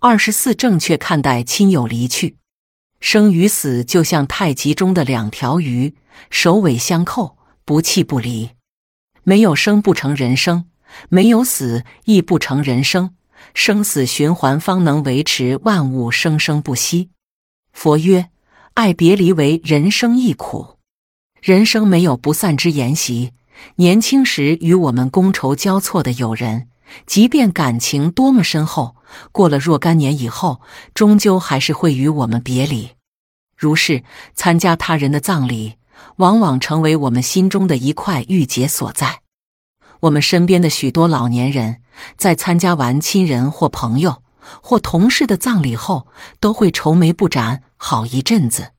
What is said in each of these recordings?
二十四，正确看待亲友离去，生与死就像太极中的两条鱼，首尾相扣，不弃不离。没有生不成人生，没有死亦不成人生。生死循环，方能维持万物生生不息。佛曰：爱别离为人生亦苦。人生没有不散之筵席。年轻时与我们觥筹交错的友人，即便感情多么深厚，过了若干年以后，终究还是会与我们别离。如是参加他人的葬礼，往往成为我们心中的一块郁结所在。我们身边的许多老年人，在参加完亲人或朋友或同事的葬礼后，都会愁眉不展好一阵子。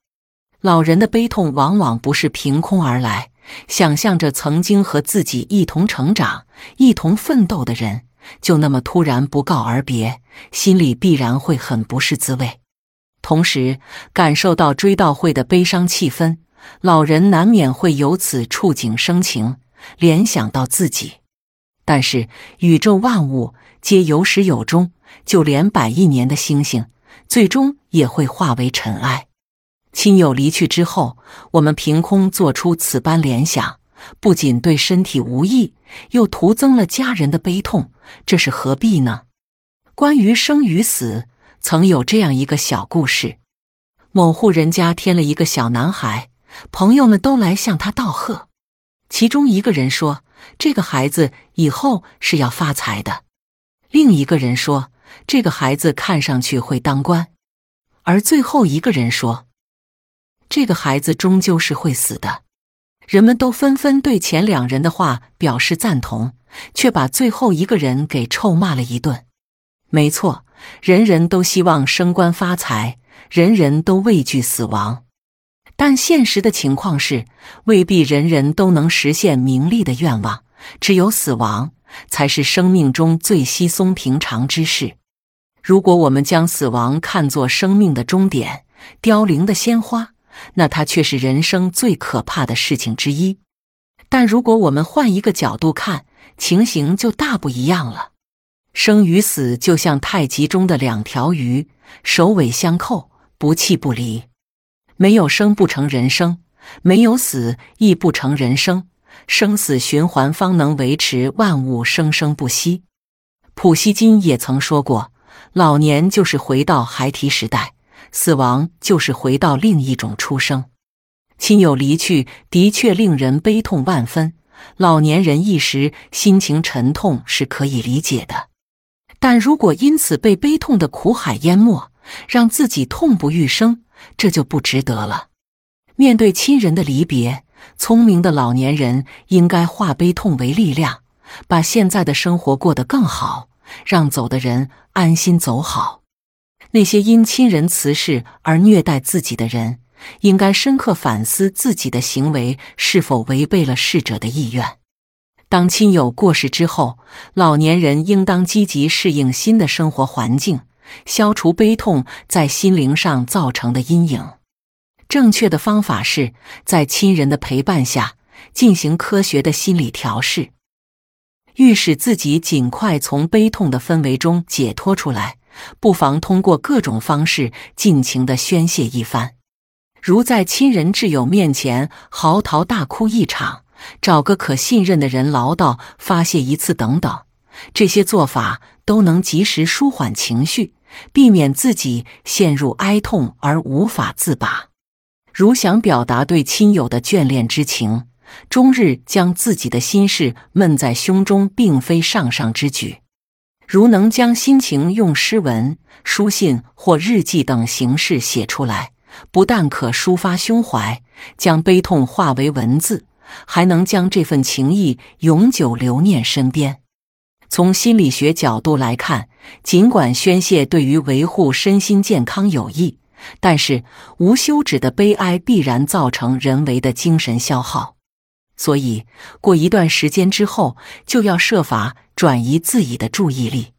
老人的悲痛往往不是凭空而来，想象着曾经和自己一同成长、一同奋斗的人，就那么突然不告而别，心里必然会很不是滋味。同时，感受到追悼会的悲伤气氛，老人难免会由此触景生情，联想到自己。但是，宇宙万物皆有始有终，就连百亿年的星星，最终也会化为尘埃。亲友离去之后，我们凭空做出此般联想，不仅对身体无益，又徒增了家人的悲痛，这是何必呢？关于生与死，曾有这样一个小故事：某户人家添了一个小男孩，朋友们都来向他道贺。其中一个人说：“这个孩子以后是要发财的。”另一个人说：“这个孩子看上去会当官。”而最后一个人说。这个孩子终究是会死的，人们都纷纷对前两人的话表示赞同，却把最后一个人给臭骂了一顿。没错，人人都希望升官发财，人人都畏惧死亡，但现实的情况是，未必人人都能实现名利的愿望。只有死亡才是生命中最稀松平常之事。如果我们将死亡看作生命的终点，凋零的鲜花。那它却是人生最可怕的事情之一。但如果我们换一个角度看，情形就大不一样了。生与死就像太极中的两条鱼，首尾相扣，不弃不离。没有生不成人生，没有死亦不成人生。生死循环，方能维持万物生生不息。普希金也曾说过：“老年就是回到孩提时代。”死亡就是回到另一种出生，亲友离去的确令人悲痛万分，老年人一时心情沉痛是可以理解的。但如果因此被悲痛的苦海淹没，让自己痛不欲生，这就不值得了。面对亲人的离别，聪明的老年人应该化悲痛为力量，把现在的生活过得更好，让走的人安心走好。那些因亲人辞世而虐待自己的人，应该深刻反思自己的行为是否违背了逝者的意愿。当亲友过世之后，老年人应当积极适应新的生活环境，消除悲痛在心灵上造成的阴影。正确的方法是在亲人的陪伴下进行科学的心理调试，欲使自己尽快从悲痛的氛围中解脱出来。不妨通过各种方式尽情的宣泄一番，如在亲人挚友面前嚎啕大哭一场，找个可信任的人唠叨发泄一次等等。这些做法都能及时舒缓情绪，避免自己陷入哀痛而无法自拔。如想表达对亲友的眷恋之情，终日将自己的心事闷在胸中，并非上上之举。如能将心情用诗文、书信或日记等形式写出来，不但可抒发胸怀，将悲痛化为文字，还能将这份情谊永久留念身边。从心理学角度来看，尽管宣泄对于维护身心健康有益，但是无休止的悲哀必然造成人为的精神消耗。所以，过一段时间之后，就要设法转移自己的注意力。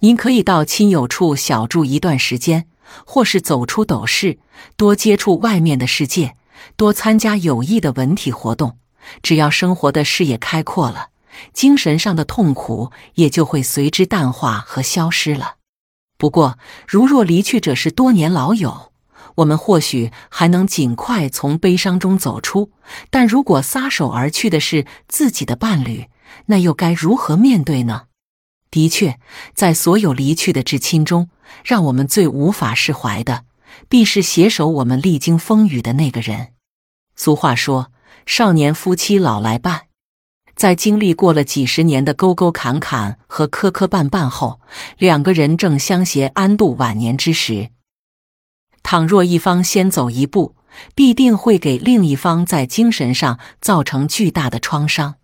您可以到亲友处小住一段时间，或是走出斗室，多接触外面的世界，多参加有益的文体活动。只要生活的视野开阔了，精神上的痛苦也就会随之淡化和消失了。不过，如若离去者是多年老友，我们或许还能尽快从悲伤中走出；但如果撒手而去的是自己的伴侣，那又该如何面对呢？的确，在所有离去的至亲中，让我们最无法释怀的，必是携手我们历经风雨的那个人。俗话说：“少年夫妻老来伴。”在经历过了几十年的沟沟坎坎和磕磕绊绊后，两个人正相携安度晚年之时，倘若一方先走一步，必定会给另一方在精神上造成巨大的创伤。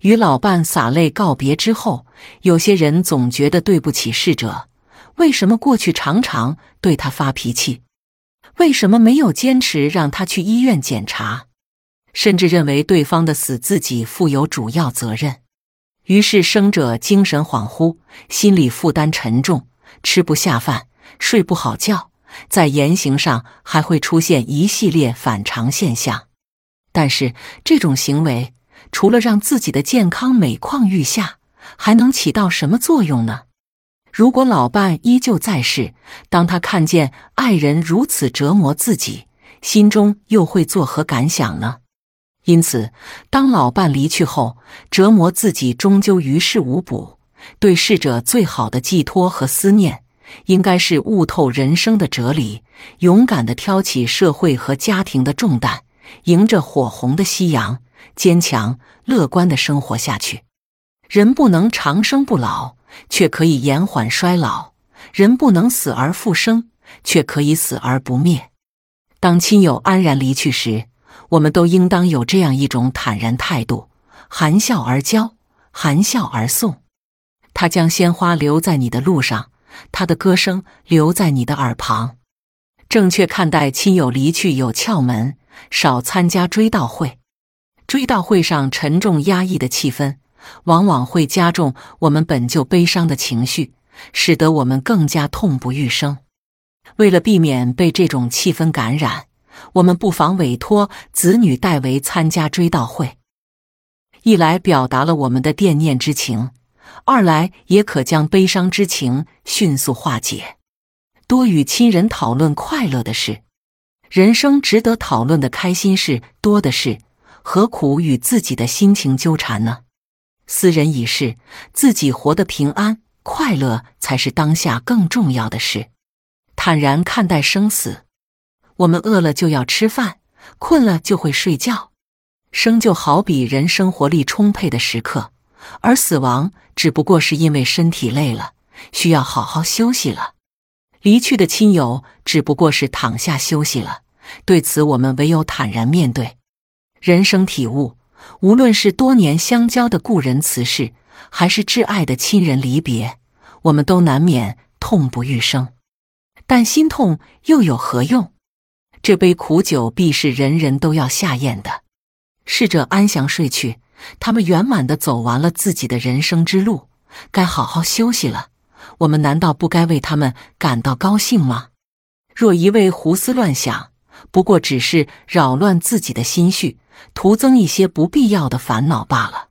与老伴洒泪告别之后，有些人总觉得对不起逝者。为什么过去常常对他发脾气？为什么没有坚持让他去医院检查？甚至认为对方的死自己负有主要责任。于是生者精神恍惚，心理负担沉重，吃不下饭，睡不好觉，在言行上还会出现一系列反常现象。但是这种行为。除了让自己的健康每况愈下，还能起到什么作用呢？如果老伴依旧在世，当他看见爱人如此折磨自己，心中又会作何感想呢？因此，当老伴离去后，折磨自己终究于事无补。对逝者最好的寄托和思念，应该是悟透人生的哲理，勇敢的挑起社会和家庭的重担，迎着火红的夕阳。坚强乐观的生活下去。人不能长生不老，却可以延缓衰老；人不能死而复生，却可以死而不灭。当亲友安然离去时，我们都应当有这样一种坦然态度：含笑而交，含笑而送。他将鲜花留在你的路上，他的歌声留在你的耳旁。正确看待亲友离去有窍门：少参加追悼会。追悼会上沉重压抑的气氛，往往会加重我们本就悲伤的情绪，使得我们更加痛不欲生。为了避免被这种气氛感染，我们不妨委托子女代为参加追悼会，一来表达了我们的惦念之情，二来也可将悲伤之情迅速化解。多与亲人讨论快乐的事，人生值得讨论的开心事多的是。何苦与自己的心情纠缠呢？斯人已逝，自己活得平安快乐才是当下更重要的事。坦然看待生死，我们饿了就要吃饭，困了就会睡觉。生就好比人生活力充沛的时刻，而死亡只不过是因为身体累了，需要好好休息了。离去的亲友只不过是躺下休息了，对此我们唯有坦然面对。人生体悟，无论是多年相交的故人辞世，还是挚爱的亲人离别，我们都难免痛不欲生。但心痛又有何用？这杯苦酒必是人人都要下咽的。逝者安详睡去，他们圆满的走完了自己的人生之路，该好好休息了。我们难道不该为他们感到高兴吗？若一味胡思乱想，不过只是扰乱自己的心绪。徒增一些不必要的烦恼罢了。